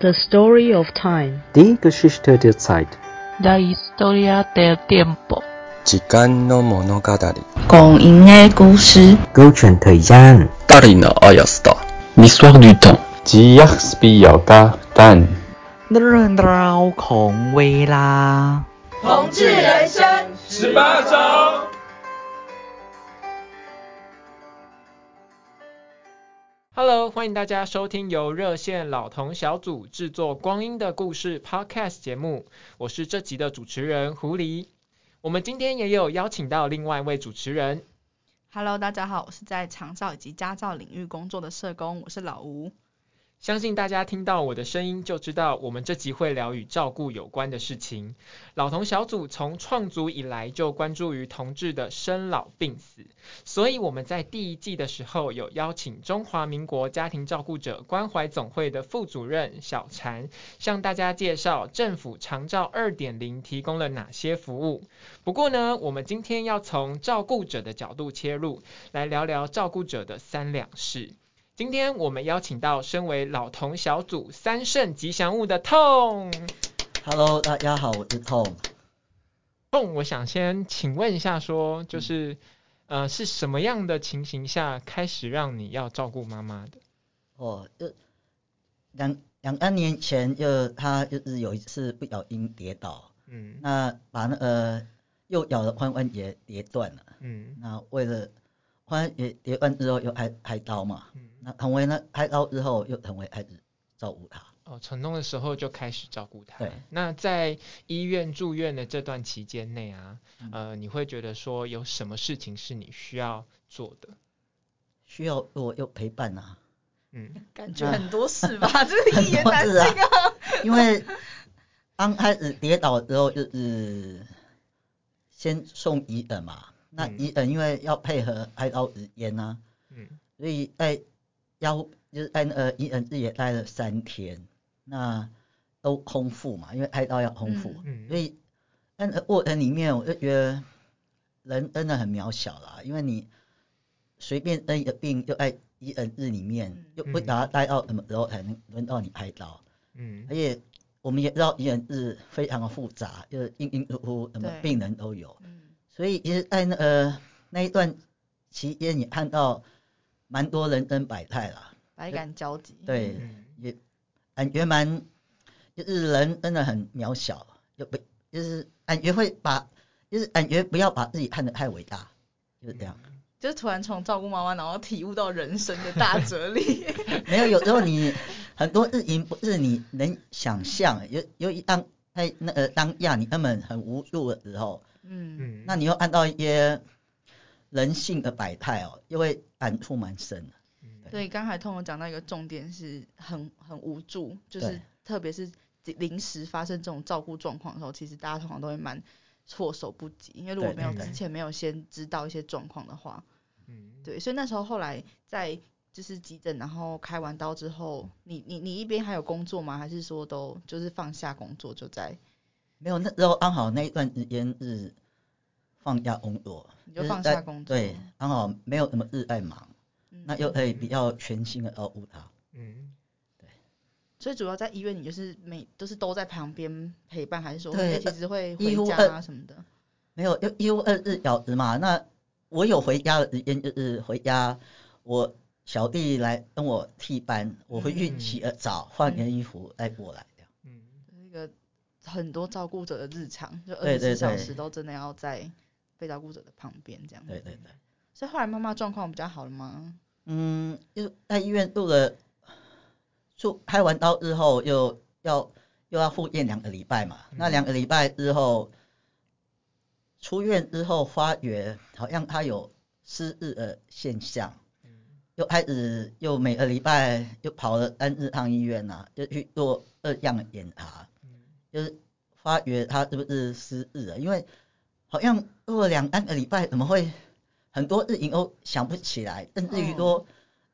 The story of time. Die Geschichte der Zeit. La historia del tiempo. 时间の物语。光阴的故事。勾选 thời gian. Dari no Ayasta. L'histoire du temps. 吉亚斯比亚嘎蛋。认绕孔威拉。同志人生十八招。Hello，欢迎大家收听由热线老童小组制作《光阴的故事》Podcast 节目，我是这集的主持人狐狸。我们今天也有邀请到另外一位主持人。Hello，大家好，我是在长照以及家照领域工作的社工，我是老吴。相信大家听到我的声音就知道，我们这集会聊与照顾有关的事情。老同小组从创组以来就关注于同志的生老病死，所以我们在第一季的时候有邀请中华民国家庭照顾者关怀总会的副主任小禅，向大家介绍政府长照二点零提供了哪些服务。不过呢，我们今天要从照顾者的角度切入，来聊聊照顾者的三两事。今天我们邀请到身为老同小组三圣吉祥物的痛。Hello，大家好，我是痛。痛，我想先请问一下，说就是、嗯、呃是什么样的情形下开始让你要照顾妈妈的？哦，就两两三年前就他就是有一次不小心跌倒，嗯，那把那个右脚的髋关节跌断了，嗯，那为了髋关节跌断之后又开开刀嘛，嗯。那成为呢，开刀之后又成为开始照顾他。哦，成功的时候就开始照顾他。对。那在医院住院的这段期间内啊，呃，你会觉得说有什么事情是你需要做的？需要我有陪伴啊。嗯。感觉很多事吧，这个一言难尽啊。因为刚开始跌倒之后就是先送医的嘛，那移诊因为要配合开刀时间啊，嗯，所以在要就是在那个医院自己也待了三天，那都空腹嘛，因为哀悼要空腹，嗯，所以在卧床里面我就觉得人真的很渺小啦，因为你随便生一个病就在医恩日里面，又不知道待到什么时候才能轮到你开刀，嗯，而且我们也知道医人日非常的复杂，就是因因乎乎什么病人都有，嗯，所以其实在那呃那一段期间你看到。蛮多人生百态啦，百感交集。对，也感觉蛮，就是人真的很渺小，就不就是感觉会把，就是感觉不要把自己看得太伟大，就是这样。就是突然从照顾妈妈，然后体悟到人生的大哲理。没有，有时候你很多事情不是你能想象，有有一当在那呃当下你根本很无助的时候，嗯。嗯，那你又按照一些。人性的百态哦，因为感触蛮深的。对，刚才痛有讲到一个重点是很很无助，就是特别是临时发生这种照顾状况的时候，其实大家通常都会蛮措手不及，因为如果没有之前没有先知道一些状况的话，嗯，对，所以那时候后来在就是急诊，然后开完刀之后，你你你一边还有工作吗？还是说都就是放下工作就在？没有，那时候刚好那一段时间是。放假工作，你就放下工作，对，刚好没有什么日爱忙，嗯，那又可以比较全心的照顾他，嗯，对。所以主要在医院，你就是每都是都在旁边陪伴，还是说对，其实会回家啊什么的？没有，就一夫二日小时嘛。那我有回家的时间，就是回家，我小弟来跟我替班，我会去洗个澡，换件衣服再过来这样。嗯，一个很多照顾者的日常，就二十四小时都真的要在。被照顾者的旁边，这样。对对对。所以后来妈妈状况比较好了吗？嗯，又在医院住了，住开完刀之后又要又要复健两个礼拜嘛。嗯、那两个礼拜之后，出院之后发觉好像他有失日的现象，嗯、又开始又每个礼拜又跑了三日趟医院呐、啊，就去做二样的检查，嗯、就是发觉他是不是失智了，因为。好像过了两三个礼拜，怎么会很多事情都想不起来，甚至于说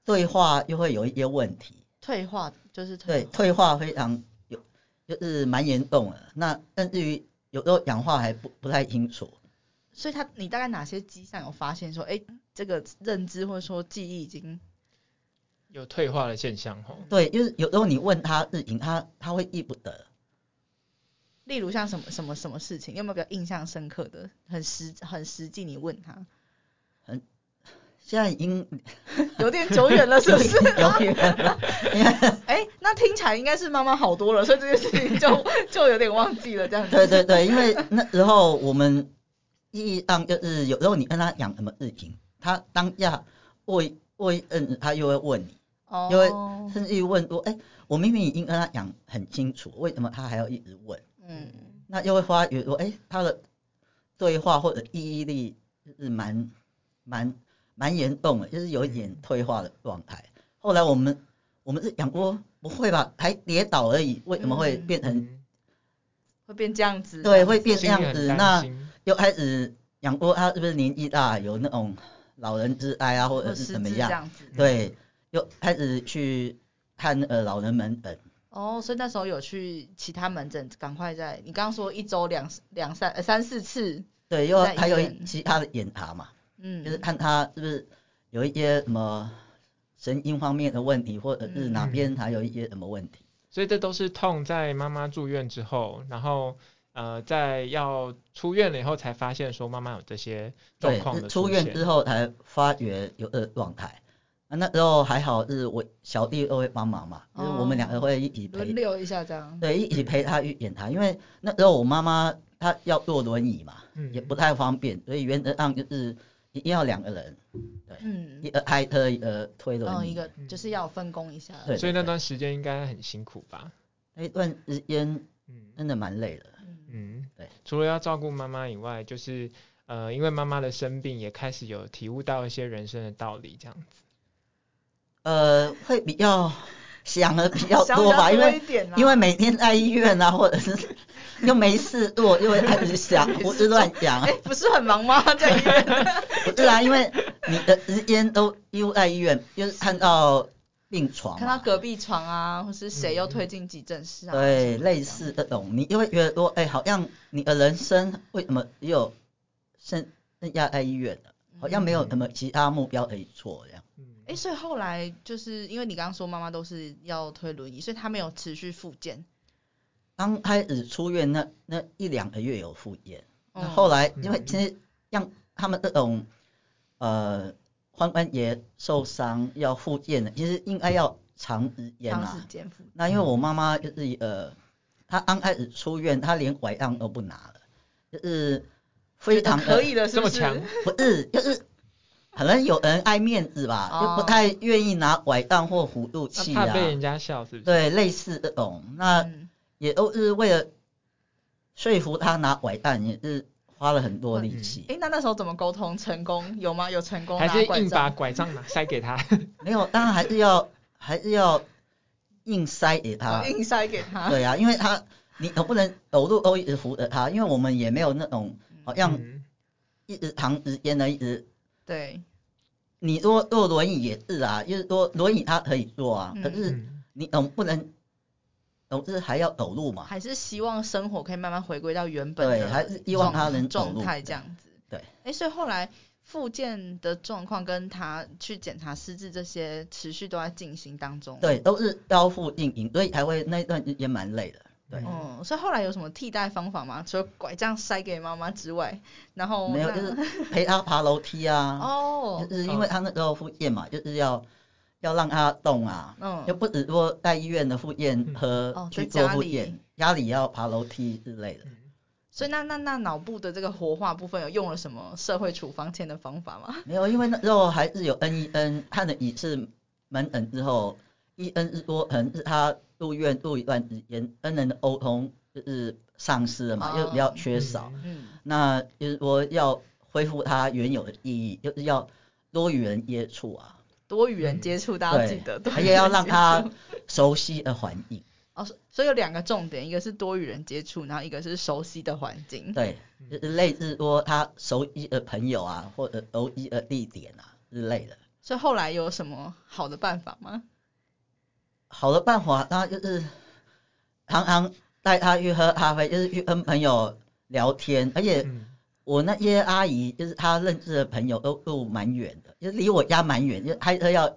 对话又会有一些问题。退化就是。对，退化非常有，就是蛮严重的。那甚至于有时候讲话还不不太清楚。所以他，你大概哪些迹象有发现说，哎，这个认知或者说记忆已经有退化的现象吼。对，就是有时候你问他日语，他他会记不得。例如像什么什么什么事情，有没有比较印象深刻的？很实很实际，你问他。很，现在已经 有点久远了，是不是？有点了。哎，那听起来应该是妈妈好多了，所以这件事情就就有点忘记了这样子。对对对，因为那时候我们意义上就是有时候你跟他讲什么事情，他当下会会嗯，他又会问你，哦，因为甚至于问说，哎，我明明已经跟他讲很清楚，为什么他还要一直问？嗯，那又会发觉说，哎，他的对话或者记忆力就是蛮蛮蛮严重的，就是有一点退化的状态。后来我们我们是讲过，不会吧，还跌倒而已，为什么会变成、嗯、会变这样子？对，会变这样子。那又开始养过，他是不是年纪大，有那种老人之哀啊，或者是怎么样？样对，又开始去看呃老人门诊。哦，所以那时候有去其他门诊，赶快在你刚刚说一周两两三呃三四次，对，又还有其他的检查嘛，嗯，就是看他是不是有一些什么神经方面的问题，或者是哪边还有一些什么问题。嗯，所以这都是痛在妈妈住院之后，然后呃在要出院了以后才发现说妈妈有这些状况的。出院之后才发觉有这状态。啊，那时候还好，是我小弟都会帮忙嘛，就、哦、是我们两个会一起陪，轮流一下这样。对，一起陪他去检查，嗯、因为那时候我妈妈她要坐轮椅嘛，嗯、也不太方便，所以原则上就是一定要两个人，对，嗯、一个开车一个推轮椅，哦，一个就是要分工一下。对，所以那段时间应该很辛苦吧？那段时间，嗯，真的蛮累的。嗯，对。除了要照顾妈妈以外，就是呃，因为妈妈的生病，也开始有体悟到一些人生的道理，这样子。呃，会比较想的比较多吧，因为因为每天在医院啊，或者是又没事做，又会开始想，胡思乱想。哎，不是很忙吗？在医院？不是啊，因为你的时间都又在医院，就是看到病床，看到隔壁床啊，或是谁又推进急诊室啊，嗯、对，类似这种，你因为觉得说，哎，好像你的人生为什么只有剩剩下在医院了，好像没有什么其他目标可以做这样。哎，所以后来就是因为你刚刚说妈妈都是要推轮椅，所以她没有持续复健。刚开始出院那那一两个月有复健，那、嗯、后来因为其实像他们这种呃髋关节受伤要复健的，其实应该要长时间啊。间。那因为我妈妈就是呃，她刚开始出院，她连拐杖都不拿了，就是非常可以的？这么强？不是，就是。可能有人爱面子吧，哦、就不太愿意拿拐杖或辅助器啊。怕被人家笑是不是？对，类似这种，那也都是为了说服他拿拐杖，也是花了很多力气。哎、嗯，那那时候怎么沟通成功？有吗？有成功？还是硬把拐杖拿塞给他？没有，当然还是要还是要硬塞给他。硬塞给他。对啊，因为他你总不能走路都一直扶着他，因为我们也没有那种好像一直长时间的一直。对，你说坐轮椅也是啊，就是说轮椅他可以坐啊，嗯、可是你总不能总是还要走路嘛？还是希望生活可以慢慢回归到原本的对，还是希望他能状态这样子。对，哎，所以后来复健的状况跟他去检查失智这些持续都在进行当中。对，都是交互进行，所以才会那一段也蛮累的。对，嗯，所以后来有什么替代方法吗？除了拐杖塞给妈妈之外，然后没有，就是陪她爬楼梯啊。哦，就是因为她那时候复健嘛，就是要要让他动啊。嗯。又不止说在医院的复健和去做复健，家里要爬楼梯之类的。所以那那那脑部的这个活化部分有用了什么社会处方签的方法吗？没有，因为那时候还是有 N 一 N 看了一次门诊之后，，E N 是说可能是他。入院住一段时间，，N 人的沟通就是丧失了嘛，又、哦、比较缺少。嗯，那就是说要恢复他原有的意义，就是要多与人接触啊。多与人接触，大家记得。还要让他熟悉的环境。哦，所以有两个重点，一个是多与人接触，然后一个是熟悉的环境。对，就是类似说他熟悉的朋友啊，或者熟悉的地点啊之类的。所以后来有什么好的办法吗？好的办法，那就是常常带他去喝咖啡，就是去跟朋友聊天。而且我那些阿姨，就是她认识的朋友都都蛮远的，就是离我家蛮远，就开车要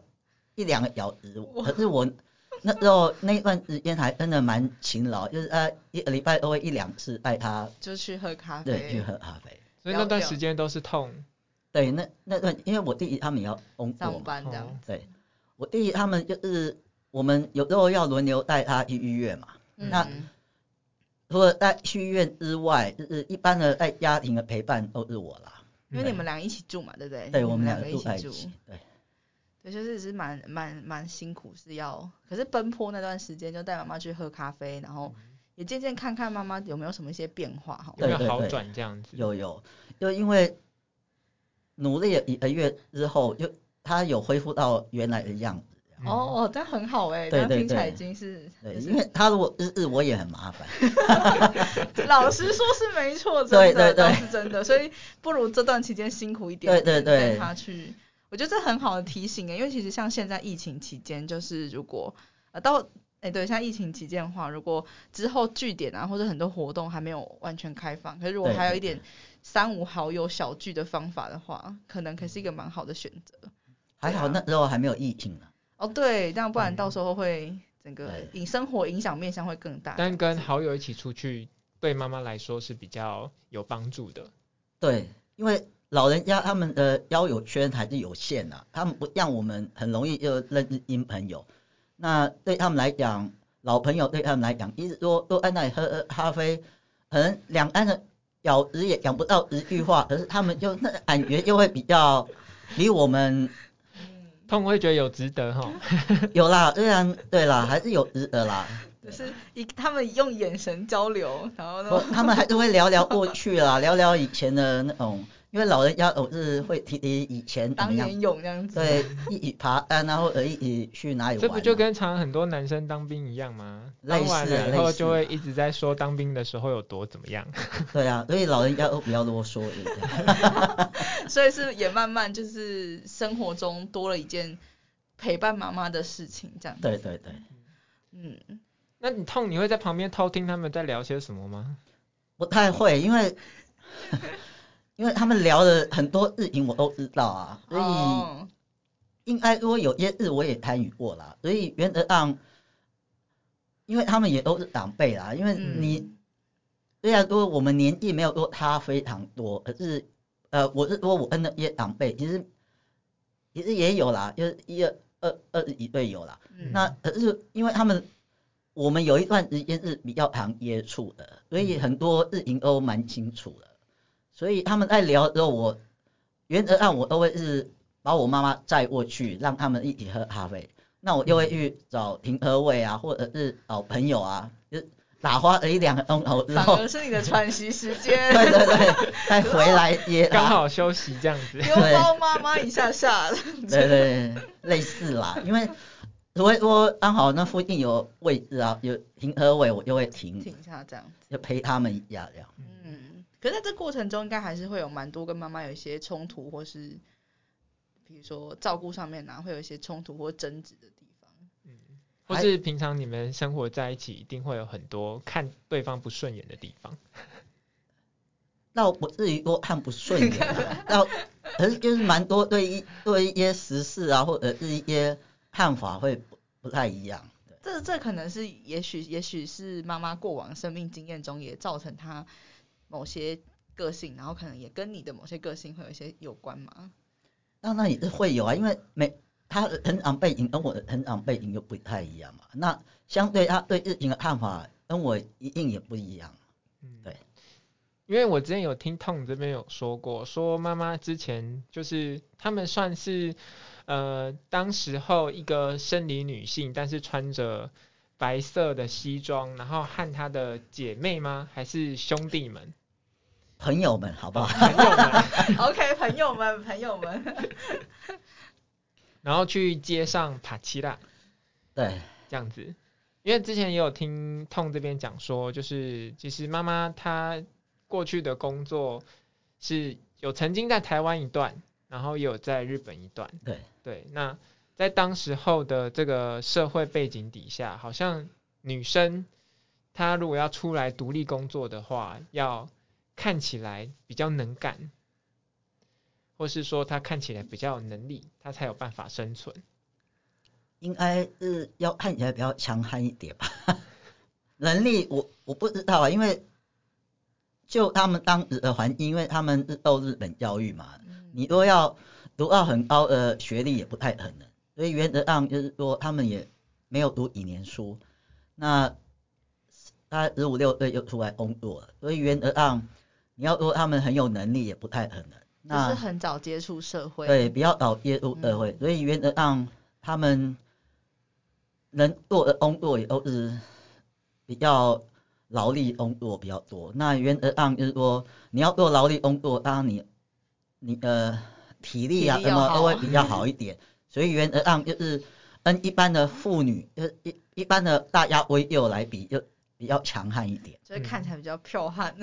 一两个小时，可是我那时候那段时间还真的蛮勤劳，就是呃一个礼拜都会一两次带她就去喝咖啡，对，去喝咖啡。所以那段时间都是痛。对，那那段因为我弟弟他们也要工作上班这样。对，我弟弟他们就是我们有时候要轮流带他去医院嘛。嗯、那除了在去医院之外，就是一般的在家庭的陪伴都是我啦。因为你们两个一起住嘛，对不对？对，我们两个一起住。对。对，就是是蛮蛮蛮辛苦，是要可是奔波那段时间就带妈妈去喝咖啡，然后也渐渐看看妈妈有没有什么一些变化哈，有没有好转这样子？有有，就因为。努力了一个月之后，就他有恢复到原来的样子。哦哦，这样很好哎，这样听起来已经是。对，因为他如果日日我也很麻烦。老实说是没错，真的倒是真的，所以不如这段期间辛苦一点，对对对，带他去。我觉得这很好的提醒哎，因为其实像现在疫情期间，就是如果呃到哎对，像疫情期间的话，如果之后据点啊或者很多活动还没有完全开放，可是如果还有一点。三五好友小聚的方法的话，可能可是一个蛮好的选择。还好那时候还没有疫情呢。哦，对，这样不然到时候会整个影生活影响面向会更大。但跟好友一起出去，对妈妈来说是比较有帮助的。对，因为老人家他们的交友圈还是有限的，他们不像我们很容易就认识新朋友。那对他们来讲，老朋友对他们来讲，一直都都在那里喝喝咖啡，可能两岸的。咬字也讲不到一句话，可是他们就那感觉就会比较离我们，痛会觉得有值得哈，有啦，虽然对啦，还是有值得啦。就是一他们用眼神交流，然后呢，他们还是会聊聊过去啦，聊聊以前的那种。因为老人家总是会提提以前当年勇这样子，对，一起爬山，然后一起去哪里玩。这不就跟常很多男生当兵一样吗？当完了以后就会一直在说当兵的时候有多怎么样。对啊，所以老人家都比较啰嗦一点。所以是也慢慢就是生活中多了一件陪伴妈妈的事情，这样。对对对。嗯，那你痛你会在旁边偷听他们在聊些什么吗？不太会，因为。因为他们聊的很多日语我都知道啊，所以应该说有些日我也参与过啦，所以原则上，因为他们也都是长辈啦，因为你虽然说我们年纪没有说他非常多，可是呃我是说我跟那些长辈其实其实也有啦，就是一二二二十几岁有啦，那可是因为他们我们有一段时间是比较常接触的，所以很多日情都蛮清楚的。所以他们在聊的时候，我原则上我都会是把我妈妈载过去，让他们一起喝咖啡。那我就会去找停车位啊，或者是找朋友啊，就打发了一两个钟头之后，反而是你的喘息时间。对对对，再回来也 刚好休息这样子。拥抱妈妈一下下了。对，对对，类似啦，因为如果说刚好那附近有位置啊，有停车位，我就会停停下这样子，就陪他们一下这样。嗯。可是在这过程中，应该还是会有蛮多跟妈妈有一些冲突，或是比如说照顾上面呢、啊，会有一些冲突或争执的地方。嗯，或是平常你们生活在一起，一定会有很多看对方不顺眼的地方。那我至于说看不顺眼、啊，那可是就是蛮多对一对一些时事啊，或者是一些看法会不不太一样。这这可能是也许也许是妈妈过往生命经验中也造成她。某些个性，然后可能也跟你的某些个性会有一些有关嘛？那那也是会有啊，因为每他的成长背景跟我的成长背景又不太一样嘛。那相对他对日影的看法跟我一定也不一样。嗯，对。因为我之前有听 Tom 这边有说过，说妈妈之前就是他们算是呃当时候一个生理女性，但是穿着白色的西装，然后和她的姐妹吗？还是兄弟们？朋友们，好不好？朋友们，OK，朋友们，朋友们，然后去街上爬奇拉，对，这样子。因为之前也有听 Tom 这边讲说，就是其实妈妈她过去的工作是有曾经在台湾一段，然后也有在日本一段。对对，那在当时候的这个社会背景底下，好像女生她如果要出来独立工作的话，要看起来比较能干，或是说他看起来比较有能力，他才有办法生存。应该是要看起来比较强悍一点吧。能力我我不知道啊，因为就他们当时的环境，因为他们是受日本教育嘛，嗯、你都要读到很高的学历也不太可能，所以原则上就是说他们也没有读几年书，那他十五六岁就出来工作了，所以原则上你要说他们很有能力也不太可能。那就是很早接触社会，对，比较早接触社会，嗯、所以原则上他们能做的工作也都是比较劳力工作比较多。那原则上就是说，你要做劳力工作，当然你你的体力啊什么都会比较好一点。所以原则上就是跟一般的妇女，就是一一般的大家闺秀来比，就比较强悍一点。就是看起来比较彪悍。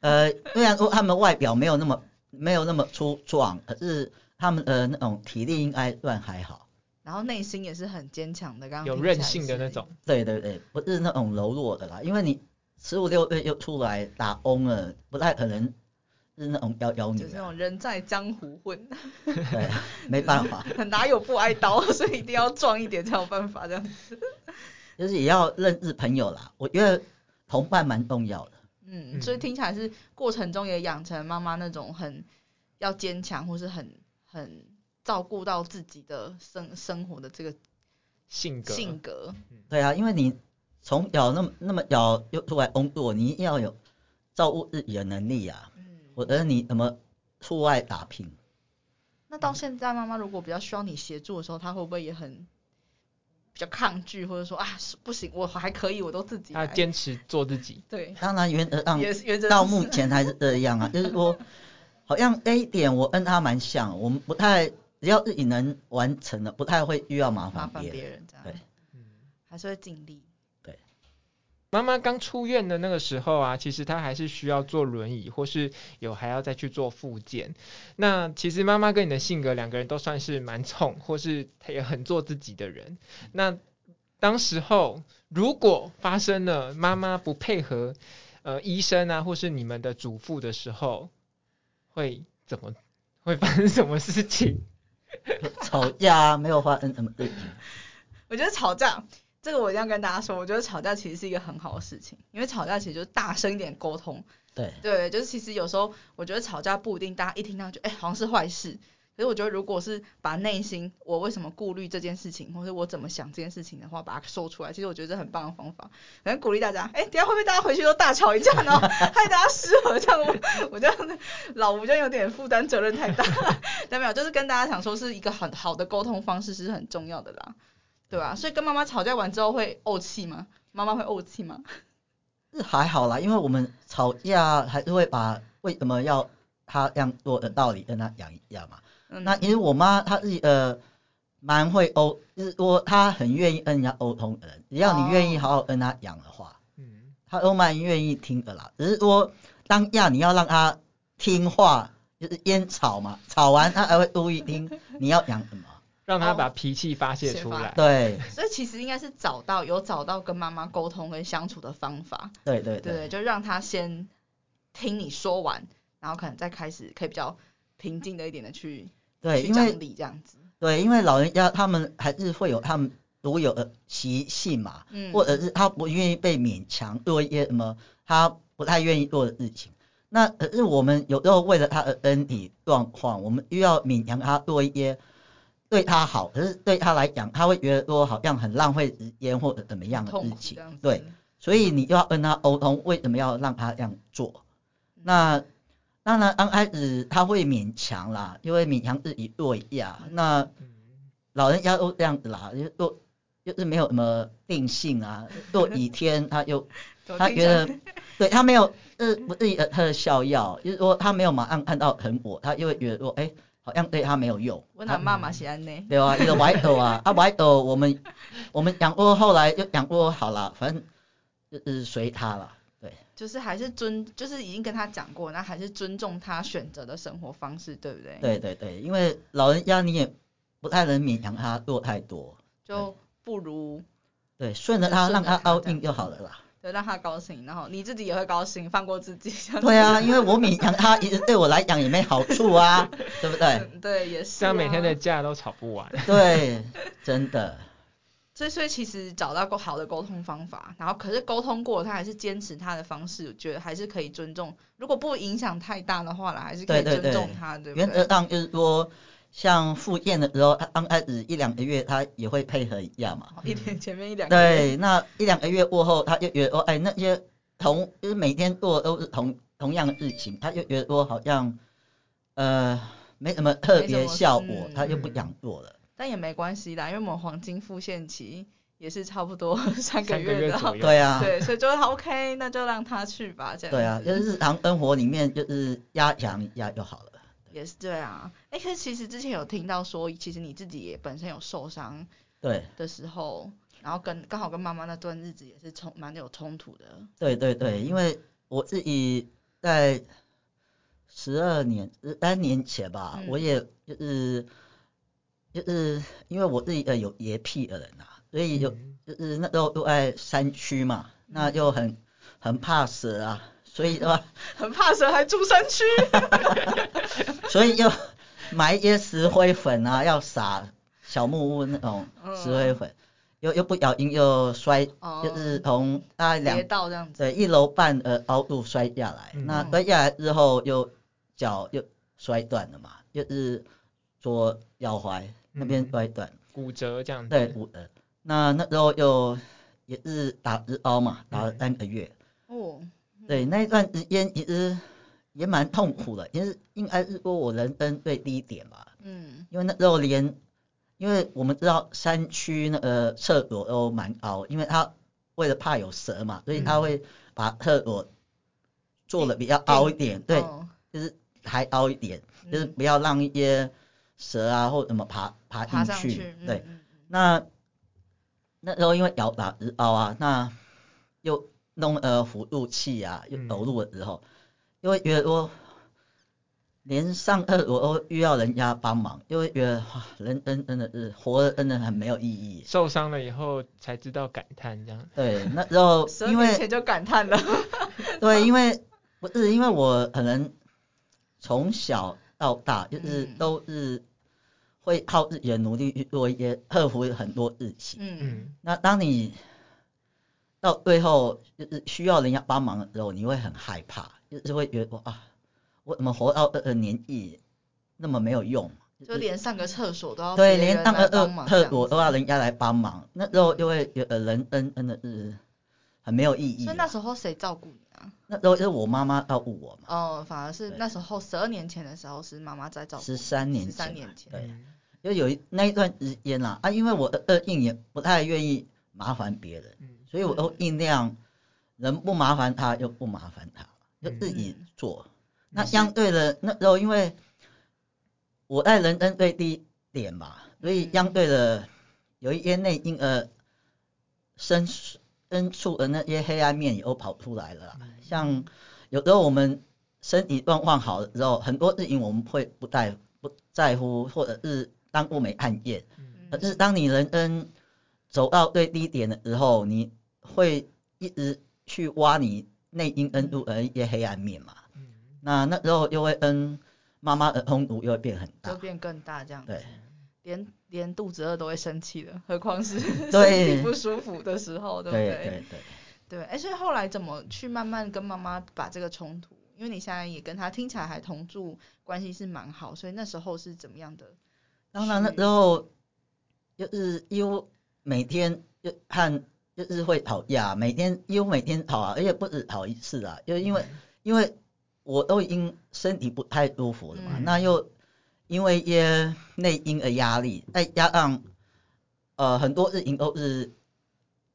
呃，虽然说他们外表没有那么。没有那么粗壮，可是他们呃那种体力应该算还好。然后内心也是很坚强的，刚刚有韧性的那种。对对对，不是那种柔弱的啦，因为你十五六岁又出来打工了，不太可能是那种妖妖女。就是那种人在江湖混。对，没办法。哪有不挨刀，所以一定要壮一点才有办法这样子。就是也要认识朋友啦，我觉得同伴蛮重要的。嗯，所以听起来是过程中也养成妈妈那种很要坚强，或是很很照顾到自己的生生活的这个性格性格。对啊，因为你从小那么那么小又出来工作，你一定要有照顾自己的能力啊。嗯，否则你怎么出外打拼？那到现在妈妈如果比较需要你协助的时候，她会不会也很？比较抗拒，或者说啊，不行，我还可以，我都自己。他坚持做自己。对，当然原则上，到目前还是这样啊，就是说，好像这一点我跟他蛮像，我们不太只要自己能完成的，不太会遇到麻烦别人。人这样。对，嗯，还是会尽力。妈妈刚出院的那个时候啊，其实她还是需要坐轮椅，或是有还要再去做复健。那其实妈妈跟你的性格，两个人都算是蛮冲，或是她也很做自己的人。那当时候如果发生了妈妈不配合呃医生啊，或是你们的嘱咐的时候，会怎么会发生什么事情？吵架没有发生什么事情。我觉得吵架。这个我一定要跟大家说，我觉得吵架其实是一个很好的事情，因为吵架其实就是大声一点沟通。对对，就是其实有时候我觉得吵架不一定大家一听到就哎好像是坏事，可是我觉得如果是把内心我为什么顾虑这件事情，或者我怎么想这件事情的话，把它说出来，其实我觉得这很棒的方法。反正鼓励大家，哎，等下会不会大家回去都大吵一架呢？害大家失和这样，我我这样老吴就有点负担责任太大了。但没有，就是跟大家想说是一个很好的沟通方式是很重要的啦。对吧？所以跟妈妈吵架完之后会怄气吗？妈妈会怄气吗？是还好啦，因为我们吵架还是会把为什么要他这样做的道理跟他讲一下嘛。嗯、那因为我妈她是呃蛮会怄，就是说她很愿意跟人家沟通的人，只要你愿意好好跟她讲的话，嗯、哦，她都蛮愿意听的啦。只是说当下你要让她听话，就是烟吵嘛，吵完她还会注意听你要讲什么。让他把脾气发泄出来。对。所以其实应该是找到有找到跟妈妈沟通跟相处的方法。对对对。对，就让他先听你说完，然后可能再开始可以比较平静的一点的去对，去讲理这样子。对，因为老人家他们还是会有他们独有的习性嘛，嗯，或者是他不愿意被勉强做一些什么他不太愿意做的事情。那可是我们有时候为了他的身体状况，我们又要勉强他做一些。对他好，可是对他来讲，他会觉得说好像很浪费时间或者怎么样的事情。对，所以你就要跟他沟通，为什么要让他这样做？那当然刚开始他会勉强啦，因为勉强自己做一下。那老人家都这样子啦，就做就是没有什么定性啊，做几天他就 他觉得 对他没有是不是一个特效药，就是说他没有马上看到成果，他就会觉得说哎。好像对他没有用。我那妈妈是安呢。对啊，一个歪头啊，啊歪头，我们 我们养过，后来又养过好了，反正就是随他了，对。就是还是尊，就是已经跟他讲过，那还是尊重他选择的生活方式，对不对？对对对，因为老人家你也不太能勉强他做太多，就不如对顺着他，让他凹硬就好了啦。就让他高兴，然后你自己也会高兴，放过自己。对啊，因为我勉强他，也 对我来讲也没好处啊，对不对？对，也是、啊。像每天的架都吵不完。对，真的。所以所以其实找到过好的沟通方法，然后可是沟通过，他还是坚持他的方式，我觉得还是可以尊重。如果不影响太大的话了，还是可以尊重他，对，对，对，对不对？原则上就是说，像复健的时候，他刚开始一两个月他也会配合一下嘛。一天前面一两个。对，那一两个月过后，他就觉得说，哎，那些同就是每天做都是同同样的事情，他就觉得说好像呃没什么特别效果，他就不想做了。但也没关系啦，因为我们黄金复现期也是差不多 三个月的，对啊，对，所以就 OK，那就让他去吧，这样。对啊，就是日常生活里面就是压强一压就好了。也是对啊，哎、欸，可是其实之前有听到说，其实你自己也本身有受伤，对的时候，然后跟刚好跟妈妈那段日子也是冲蛮有冲突的。对对对，因为我自己在十二年三年前吧，嗯、我也就是。就是因为我自己呃有洁癖的人呐、啊，所以有就是那时候都在山区嘛，那就很很怕死啊，所以的话 很怕蛇还住山区，所以要买一些石灰粉啊，要撒小木屋那种石灰粉，又又不小心又摔，就是从大概两道这样子，对一楼半的高度摔下来，那摔下来之后又脚又摔断了嘛，又是左脚踝。那边摔断，骨折这样子。对，骨折。那那时候又也是打日凹嘛，打了三个月。哦。对，那一段时间其实也蛮痛苦的，因为应该是说我人生最低点吧。嗯。因为那时候连，因为我们知道山区那个厕所都蛮高，因为他为了怕有蛇嘛，所以他会把厕所做的比较凹一点，对，就是还凹一点，就是不要让一些。蛇啊，或什么爬爬进去？对，嗯、那那时候因为要打石膏啊，那又弄呃辅助器啊，又走路的时候，因为觉得说连上课我都遇到人家帮忙，因为觉得哇，人真真的是活的真的很没有意义。受伤了以后才知道感叹这样。对，那时候 因为前就感叹了。对，因为不是因为我可能从小。到大就是都是会靠自己的努力去做一些克服很多事情。嗯嗯。那当你到最后就是需要人家帮忙的时候，你会很害怕，就是会觉得啊，我怎么活到这个年纪那么没有用？就连上个厕所都要对，连上个厕所都要人家来帮忙，那时候就会觉得人生真的是很没有意义。所以那时候谁照顾你啊？那时候是我妈妈照顾我嘛。哦，反而是那时候十二年前的时候是妈妈在照顾。十三年前。十三年前。对。因为有一那一段时间啦，啊，因为我的个性也不太愿意麻烦别人，嗯、所以我都尽量人不麻烦他就不麻烦他，就自己做。嗯、那相对的那时候，因为我在人生最低点嘛，所以相对的有一些内因呃深深处的那些黑暗面也都跑出来了。像有时候我们身体状况好的时候，很多事情我们会不在不在乎，或者是当我没看见。可是当你人生走到最低点的时候，你会一直去挖你内因恩度而一些黑暗面嘛。那那时候又会跟妈妈的冲突又会变很大，就变更大这样子。对，连连肚子饿都会生气的，何况是对身体不舒服的时候，对不对？对对对。对，哎，所以后来怎么去慢慢跟妈妈把这个冲突？因为你现在也跟她听起来还同住，关系是蛮好，所以那时候是怎么样的？当然那时候就是因为每天就看就是会吵架，每天因为每天吵啊，而且不止吵一次啊，就因为、嗯、因为我都已经身体不太舒服了嘛，嗯、那又因为一些内因的压力，再加上呃很多事情都是。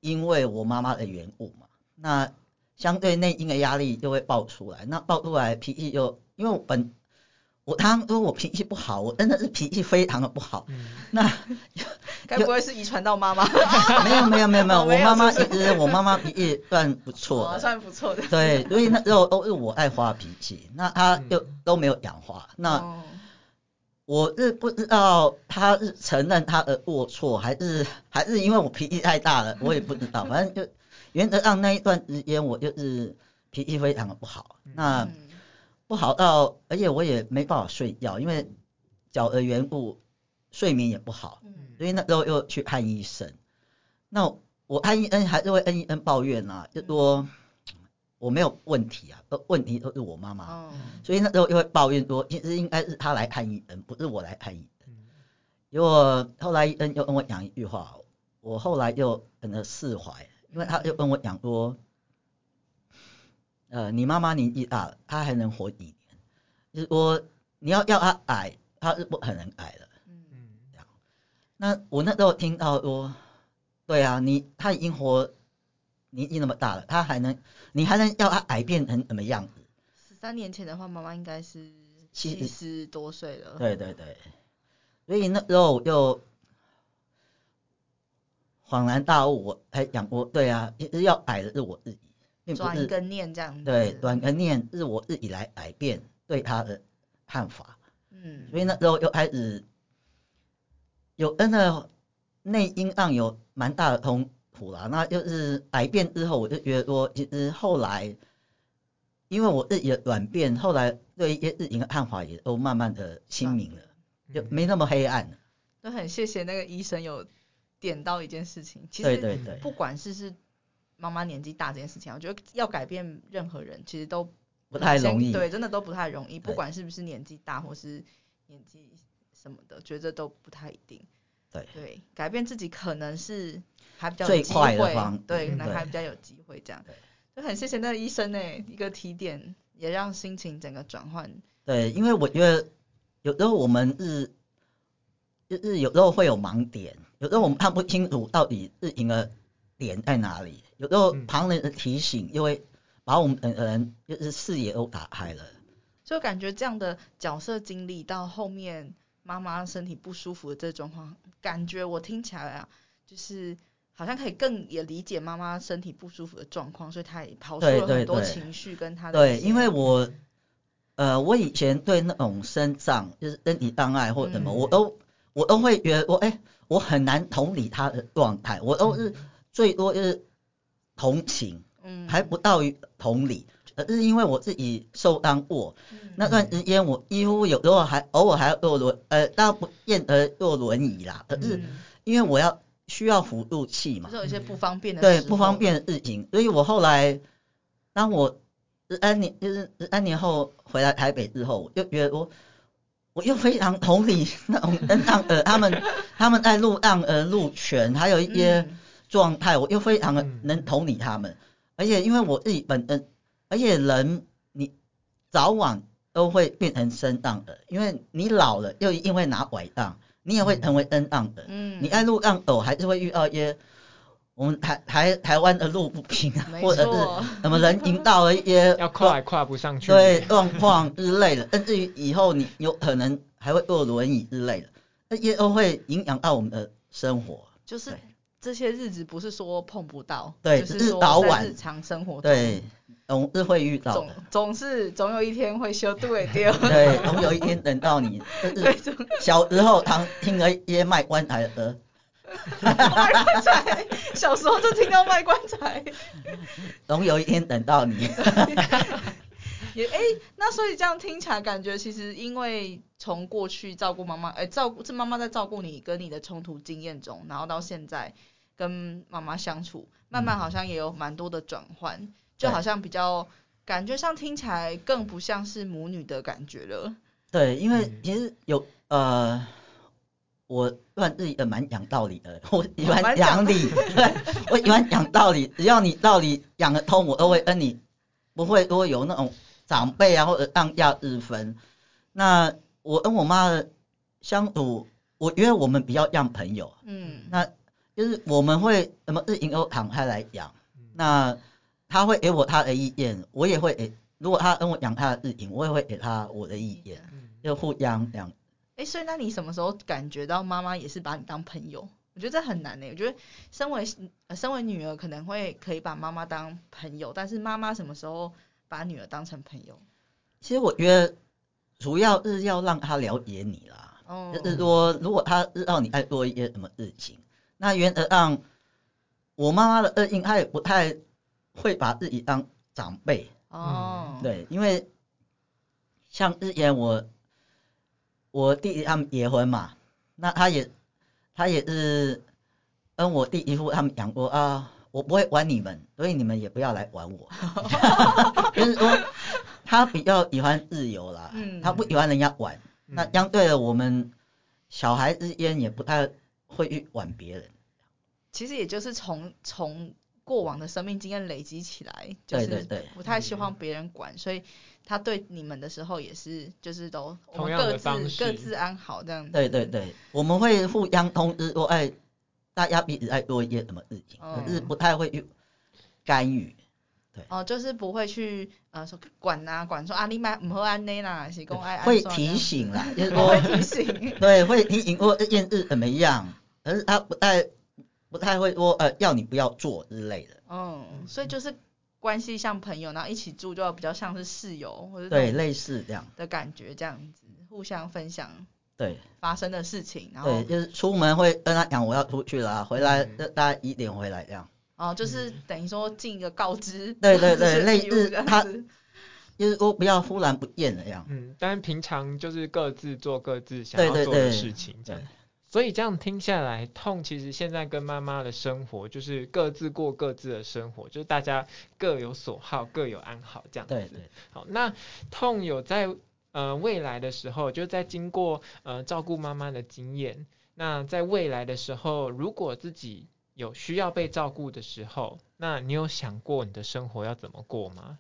因为我妈妈的缘故嘛，那相对内因的压力就会爆出来，那爆出来脾气就因为我本我他因为我脾气不好，我真的是脾气非常的不好。嗯、那 该不会是遗传到妈妈？没有没有没有 没有，我妈妈一直我妈妈脾气算不错的，算不错的。对，所以那时候都是我爱发脾气，那她又都没有讲话，嗯、那。哦我是不知道她是承认她的过错，还是还是因为我脾气太大了，我也不知道。反正就原则上那一段时间，我就是脾气非常的不好。那不好到，而且我也没办法睡觉，因为脚的缘故，睡眠也不好。所以那时候又去看医生。那我爱恩还是会恩恩抱怨啊，就说我没有问题啊，问题都是我妈妈，哦、所以那时候又会抱怨说，其实应该是她来爱恩，不是我来爱恩。结果后来恩又跟我讲一句话，我后来又很释怀，因为他又跟我讲说，呃，你妈妈年纪大了，她还能活几年，就是说你要要她矮，她是不可能矮了。那我那时候听到说，对啊，你他已经活年纪那么大了，他还能，你还能要他改变成什么样子？十三年前的话，妈妈应该是七十多岁了。对对对。所以那时候我就恍然大悟，我还讲过，对啊，要改的是我自己，并不是转一个念这样子。对，转个念是我自己来改变对他的看法。嗯。所以那时候又开始有 N 的内因上有蛮大的痛苦啦。那就是癌变之后，我就觉得说，其实后来因为我自己的转变，后来对一些事情的看法也都慢慢的清明了。就没那么黑暗。都很谢谢那个医生有点到一件事情。其实不管是是妈妈年纪大这件事情，我觉得要改变任何人，其实都不太容易。对，真的都不太容易。不管是不是年纪大或是年纪什么的，觉得都不太一定。对对，改变自己可能是还比较有机会。对，可能还比较有机会这样。就很谢谢那个医生呢，一个提点也让心情整个转换。对，因为我觉得。有时候我们是，就是有时候会有盲点，有时候我们看不清楚到底日赢的点在哪里。有时候旁人的提醒，又会把我们的人就是视野都打开了。就感觉这样的角色经历到后面，妈妈身体不舒服的这种状况，感觉我听起来啊，就是好像可以更也理解妈妈身体不舒服的状况，所以她也抛出了很多情绪跟她的。对，因为我。呃，我以前对那种身障，就是身体障碍或者什么，嗯、我都我都会觉得我哎、欸，我很难同理他的状态，我都是最多就是同情，嗯，还不到于同理，而是因为我自己受伤过，嗯、那段时间我几乎有时候还偶尔还要坐轮，呃，当然不见得坐轮椅啦，可是因为我要需要辅助器嘛，就是有一些不方便的对不方便的事情，所以我后来当我。十三年就是十三年后回来台北之后，我就觉得我我又非常同理那种登上呃他们 他们在路上呃路权还有一些状态，我又非常的能同理他们，而且因为我自己本身，而且人你早晚都会变成身障的，因为你老了又一定会拿拐杖，你也会成为恩障的，嗯，你按路上走还是会遇到一些。我们台台台湾的路不平啊，或者是什么人引到了一些要跨也跨不上去，对状况之类的，甚至于以后你有可能还会坐轮椅之类的，那些都会影响到我们的生活。就是这些日子不是说碰不到，对，就是早晚日常生活中对，总是会遇到总总是总有一天会修对 掉。对，总有一天等到你。就是小时候常听了一些卖棺材的歌。卖棺材，小时候就听到卖棺材。总有一天等到你。也哎、欸，那所以这样听起来，感觉其实因为从过去照顾妈妈，哎、欸，照顾是妈妈在照顾你跟你的冲突经验中，然后到现在跟妈妈相处，慢慢好像也有蛮多的转换，嗯、就好像比较感觉上听起来更不像是母女的感觉了。对，因为其实有呃。我算自己也蛮讲道理的，我喜欢讲理，对，我喜欢讲道理，只要你道理讲得通，我都会跟你，不会说有那种长辈啊或者让亚日分。那我跟我妈的相处，我因为我们比较像朋友，嗯，那就是我们会什么事情都敞开来讲，那他会给我他的意见，我也会给，如果他跟我讲他的事情，我也会给他我的意见，就互相这样。哎，所以那你什么时候感觉到妈妈也是把你当朋友？我觉得这很难呢。我觉得身为身为女儿可能会可以把妈妈当朋友，但是妈妈什么时候把女儿当成朋友？其实我觉得主要是要让她了解你啦。哦。就是说，如果她知道你爱做一些什么事情，那原则上我妈妈的恶性，她也不太会把自己当长辈。哦。对，因为像之前我。我弟弟他们结婚嘛，那他也他也是，跟我弟媳妇他们讲过啊，我不会玩你们，所以你们也不要来玩我。就是说，他比较喜欢自由啦，嗯、他不喜欢人家玩。嗯、那相对的，我们小孩之间也不太会去玩别人。其实也就是从从过往的生命经验累积起来，就是不太希望别人管，所以他对你们的时候也是就是都我们各自各自安好这样子。对对对，我们会互相通知说，哎，大家彼此在做一些什么事情，可是不太会去干预。对。哦，就是不会去呃说管啊管说啊你买唔好安内啦，是公爱会提醒啦，就是说 会提醒。对，会提醒说这件事怎么样，可是他不太。不太会说呃要你不要做之类的。嗯，所以就是关系像朋友，然后一起住就要比较像是室友或者对类似这样的感觉，这样子互相分享对发生的事情，然后对就是出门会跟他讲我要出去了，回来大家一点回来这样。哦，就是等于说尽一个告知。对对对，类似他就是说不要忽然不见了这样。嗯，但是平常就是各自做各自想要做的事情这样。所以这样听下来，痛其实现在跟妈妈的生活就是各自过各自的生活，就是大家各有所好，各有安好这样子。对对。好，那痛有在呃未来的时候，就在经过呃照顾妈妈的经验，那在未来的时候，如果自己有需要被照顾的时候，那你有想过你的生活要怎么过吗？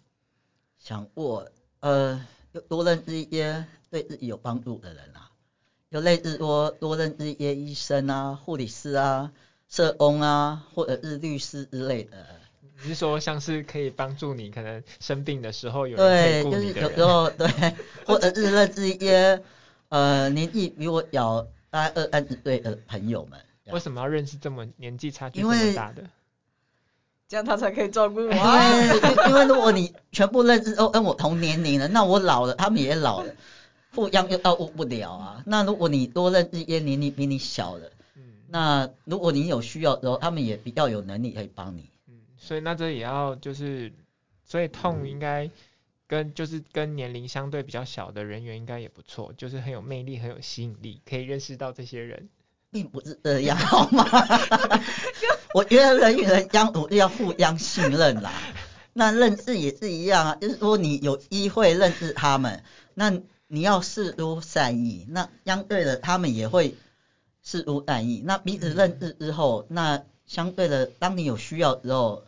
想过，呃，多认识一些对自己有帮助的人啊。有类似多多认识一些医生啊、护理师啊、社工啊，或者是律师之类的。你是说像是可以帮助你可能生病的时候有人？对，就是有时候对，或者是认识一些呃年纪比我小大概二三十岁的朋友们。为什么要认识这么年纪差距这么大的？这样他才可以照顾我啊。因为如果你全部认识都跟我同年龄的，那我老了，他们也老了。互相又照顾不了啊。那如果你多认识一些年龄比你小的，嗯，那如果你有需要的时候，他们也比较有能力可以帮你。嗯，所以那这也要就是，所以痛应该跟就是跟年龄相对比较小的人员应该也不错，就是很有魅力、很有吸引力，可以认识到这些人。并不是这样好吗？我觉得人与人相处要互相信任啦。那认识也是一样啊，就是说你有机会认识他们，那。你要释出善意，那相对的他们也会释出善意。那彼此认识之后，那相对的，当你有需要之后，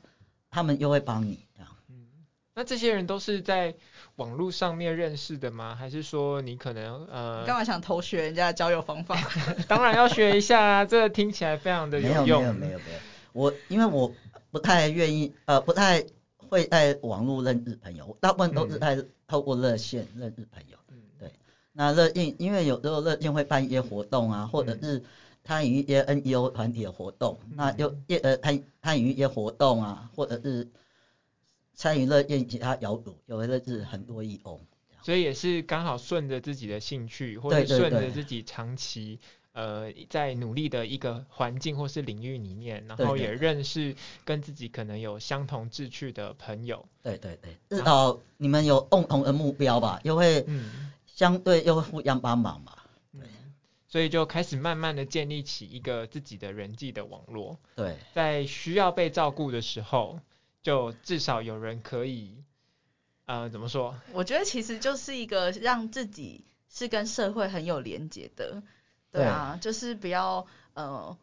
他们又会帮你这样。嗯，那这些人都是在网络上面认识的吗？还是说你可能呃？干嘛想偷学人家的交友方法？当然要学一下啊，这个听起来非常的有用。没有没有没有没有，我因为我不太愿意呃，不太会在网络认识朋友，大部分都是在透过热线认识朋友。那热线，因为有时候热线会办一些活动啊，或者是参与一些 N E O 团体的活动，嗯、那就呃参参与一些活动啊，或者是参与热线其他小组，有的是很多义工。所以也是刚好顺着自己的兴趣，或者顺着自己长期呃在努力的一个环境或是领域里面，然后也认识跟自己可能有相同志趣的朋友。对对对，至少你们有共同的目标吧，因为嗯。相对又会互相帮忙嘛，对，所以就开始慢慢的建立起一个自己的人际的网络。对，在需要被照顾的时候，就至少有人可以，呃，怎么说？我觉得其实就是一个让自己是跟社会很有连接的，对啊，对就是不要呃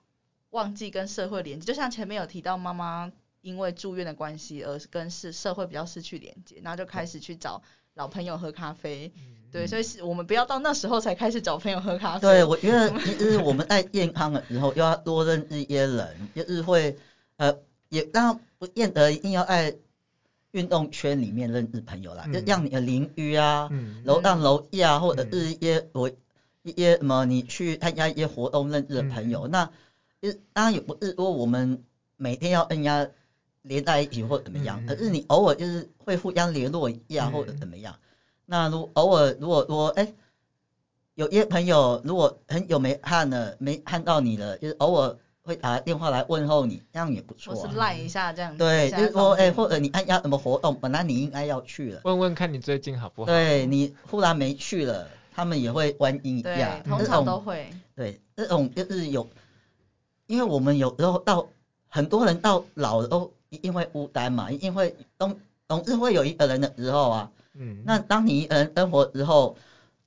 忘记跟社会连接。就像前面有提到，妈妈因为住院的关系而跟是社会比较失去连接，然后就开始去找老朋友喝咖啡。嗯对，所以是我们不要到那时候才开始找朋友喝咖啡。对，我觉得就是我们在健康的时候，要多认识一些人，就是会呃，也当然不见得一定要在运动圈里面认识朋友啦，嗯、就让你的邻居啊，嗯、楼上楼下或者是一些我、嗯、一些什么，你去参加一些活动认识的朋友，嗯、那当然也不是说我们每天要跟人家连在一起或怎么样，可、嗯、是你偶尔就是会互相联络一下或者怎么样。嗯那如偶尔如果说哎，有些朋友如果很久没看了，没看到你了，就是偶尔会打电话来问候你，这样也不错、啊。我是赖一下这样子。对，就是说哎，或者你参加什么活动，本来你应该要去了，问问看你最近好不好？对，你忽然没去了，他们也会关心一下。对，通常都会。对，这种就是有因为我们有时候到很多人到老了都一定会孤单嘛，一定会总总是会有一个人的时候啊。嗯。那当你一个人生活之后，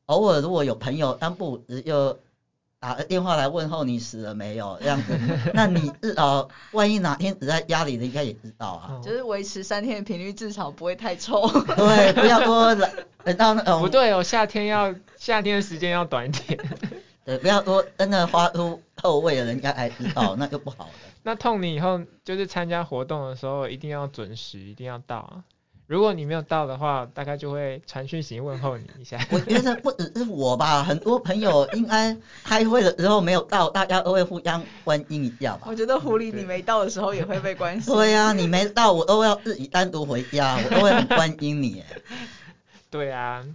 偶尔如果有朋友，但不又打个电话来问候你死了没有 这样子，那你至少万一哪天死在家里的，应该也知道啊。就是维持三天的频率，至少不会太臭。对，不要说等到那种。不对哦，夏天要夏天的时间要短一点。对，不要说真的花出臭味了，人家还知道，那就不好了。那痛你以后就是参加活动的时候一定要准时，一定要到啊。如果你没有到的话，大概就会传讯息问候你一下。我觉得不只是我吧，很多朋友应该开会的时候没有到，大家都会互相关心一下吧。我觉得狐狸你没到的时候也会被关心。对呀、啊，你没到我都要自己单独回家，我都会很关心你。对啊。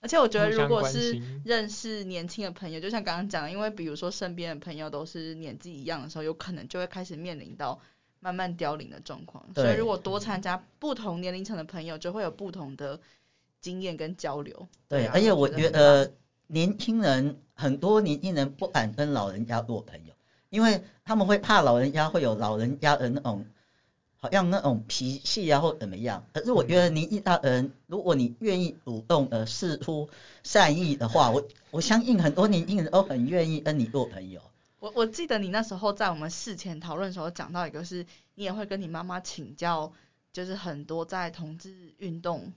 而且我觉得，如果是认识年轻的朋友，就像刚刚讲的，因为比如说身边的朋友都是年纪一样的时候，有可能就会开始面临到慢慢凋零的状况。所以如果多参加不同年龄层的朋友，就会有不同的经验跟交流。对，而且我觉得年轻人很多年轻人不敢跟老人家做朋友，因为他们会怕老人家会有老人家的那种。好像那种脾气啊或怎么样，可是我觉得你一大人，如果你愿意主动的示出善意的话，我我相信很多年轻人都很愿意跟你做朋友。我我记得你那时候在我们事前讨论的时候讲到一个，是你也会跟你妈妈请教，就是很多在同志运动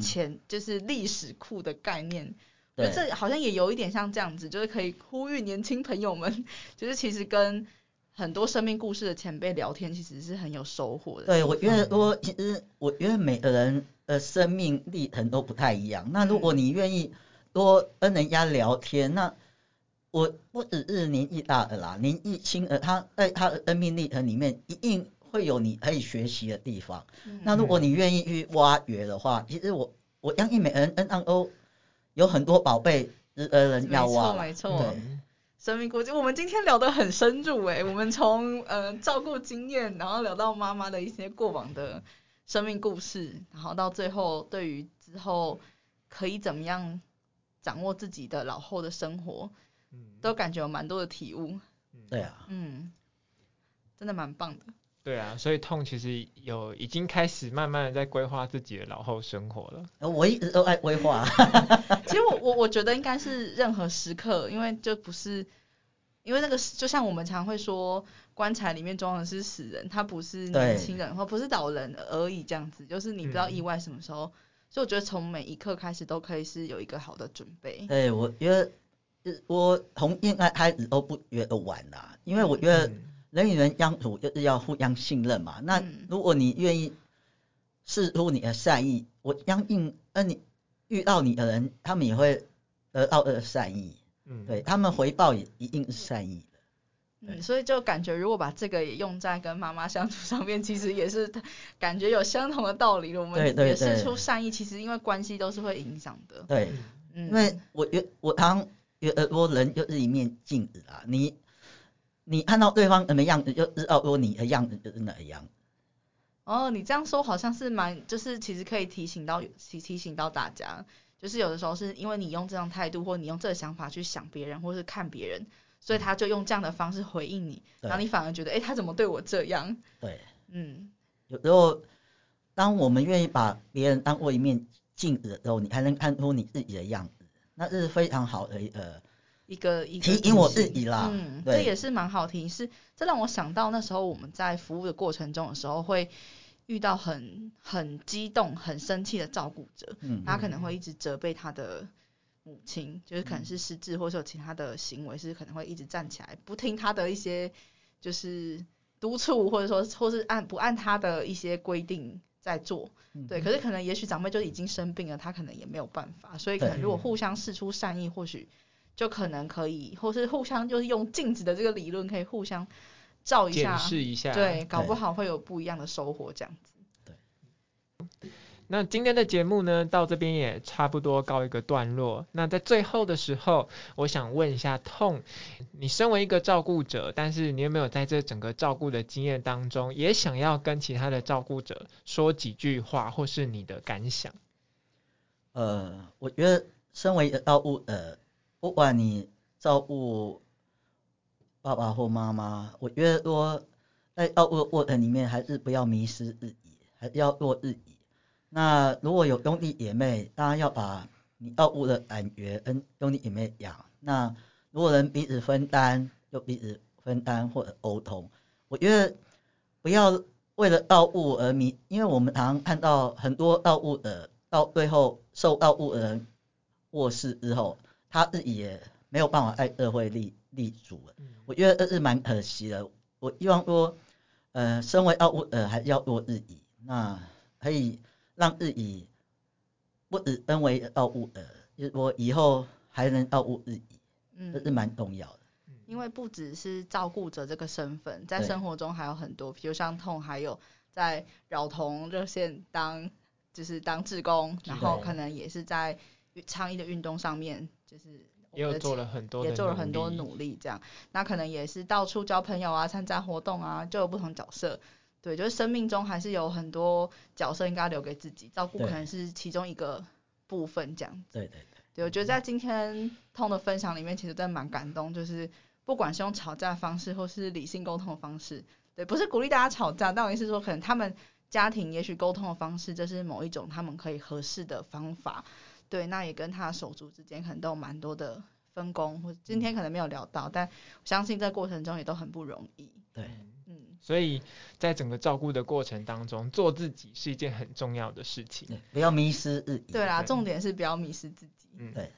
前、嗯、就是历史库的概念。对，这好像也有一点像这样子，就是可以呼吁年轻朋友们，就是其实跟。很多生命故事的前辈聊天，其实是很有收获的。对，我觉得说，其实我觉得每个人的生命历程都不太一样。那如果你愿意多跟人家聊天，那我不只是年纪大的啦，年纪轻的他在他的生命历程里面，一定会有你可以学习的地方。嗯、那如果你愿意去挖掘的话，其实我我相信每个人 N 上都有很多宝贝，呃人要挖。没错，没错。对。生命故事，我们今天聊得很深入诶，我们从呃照顾经验，然后聊到妈妈的一些过往的生命故事，然后到最后对于之后可以怎么样掌握自己的老后的生活，嗯，都感觉有蛮多的体悟。对啊，嗯，真的蛮棒的。对啊，所以痛其实有已经开始慢慢的在规划自己的老后生活了。我一直都爱规划。其实我我我觉得应该是任何时刻，因为就不是，因为那个就像我们常会说，棺材里面装的是死人，他不是年轻人或不是老人而已，这样子，就是你不知道意外什么时候，嗯、所以我觉得从每一刻开始都可以是有一个好的准备。对，我觉得我从应该开始都不觉得晚啦，因为我觉得。嗯人与人相处就是要互相信任嘛。那如果你愿意释出你的善意，我相信，那你遇到你的人，他们也会得到呃善意。嗯，对他们回报也一定是善意的。嗯，所以就感觉如果把这个也用在跟妈妈相处上面，其实也是感觉有相同的道理。我们也是出善意，其实因为关系都是会影响的。对，嗯，因为我觉我常觉得说人就是一面镜子啊，你。你看到对方怎么样子，就知道说你的样子就是哪样。哦，你这样说好像是蛮，就是其实可以提醒到提提醒到大家，就是有的时候是因为你用这样态度，或你用这个想法去想别人，或是看别人，所以他就用这样的方式回应你，然后你反而觉得，哎，他怎么对我这样？对，嗯，有时候当我们愿意把别人当过一面镜子的时候，你还能看出你自己的样子，那是非常好的一个。一个一个提醒我自己啦，嗯，这也是蛮好听，是。这让我想到那时候我们在服务的过程中的时候，会遇到很很激动、很生气的照顾者，嗯，他可能会一直责备他的母亲，嗯，就是可能是失智，或者有其他的行为，是可能会一直站起来不听他的一些就是督促，或者说或是按不按他的一些规定在做，嗯，对。可是可能也许长辈就已经生病了，他可能也没有办法，所以可能如果互相示出善意，或许。就可能可以，或是互相就是用镜子的这个理论，可以互相照一下，检视一下，对，搞不好会有不一样的收获，这样子。对。那今天的节目呢，到这边也差不多告一个段落。那在最后的时候，我想问一下痛，你身为一个照顾者，但是你有没有在这整个照顾的经验当中，也想要跟其他的照顾者说几句话，或是你的感想？呃，我觉得身为一个照顾呃。不管你照顾爸爸或妈妈，我觉得说在药物过程里面还是不要迷失自己，还是要做自己。那如果有兄弟姐妹，当然要把你药物的感觉跟兄弟姐妹讲。那如果能彼此分担，就彼此分担或者沟通。我觉得不要为了药物而迷，因为我们常看到很多药物的到最后受药物的人过世之后，他自己也没有办法在二会立立足了。我觉得这是蛮可惜的。我希望说，呃，身为药物的还是要做日语，那可以让自己不只身为药物的，就是说以后还能药物自己，嗯，这是蛮重要的。因为不只是照顾者这个身份，在生活中还有很多，比如像痛，还有在扰童热线当就是当志工，然后可能也是在倡议的运动上面，就是。也有做了很多，也做了很多努力，这样，那可能也是到处交朋友啊，参加活动啊，就有不同角色。对，就是生命中还是有很多角色应该留给自己，照顾可能是其中一个部分这样子。对对对。对，我觉得在今天通的分享里面，其实真的蛮感动，就是不管是用吵架的方式，或是理性沟通的方式，对，不是鼓励大家吵架，但我意思是说，可能他们家庭也许沟通的方式，这是某一种他们可以合适的方法。对，那也跟他手足之间可能都有蛮多的分工，或今天可能没有聊到，但我相信在过程中也都很不容易。对，嗯，所以在整个照顾的过程当中，做自己是一件很重要的事情，不要迷失自己。对啦，重点是不要迷失自己。嗯，对。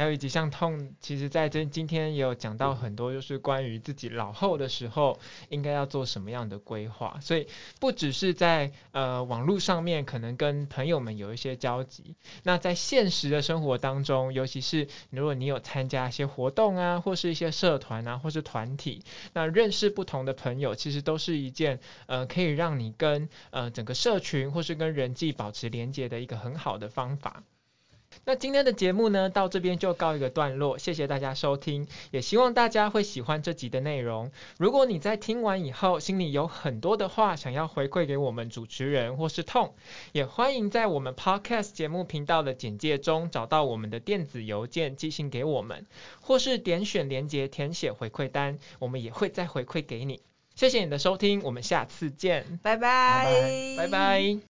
还有以及像痛，其实在这今天也有讲到很多，就是关于自己老后的时候应该要做什么样的规划。所以不只是在呃网络上面可能跟朋友们有一些交集，那在现实的生活当中，尤其是如果你有参加一些活动啊，或是一些社团啊，或是团体，那认识不同的朋友，其实都是一件呃可以让你跟呃整个社群或是跟人际保持连接的一个很好的方法。那今天的节目呢，到这边就告一个段落，谢谢大家收听，也希望大家会喜欢这集的内容。如果你在听完以后，心里有很多的话想要回馈给我们主持人或是痛，也欢迎在我们 Podcast 节目频道的简介中找到我们的电子邮件寄信给我们，或是点选连接填写回馈单，我们也会再回馈给你。谢谢你的收听，我们下次见，拜拜，拜拜。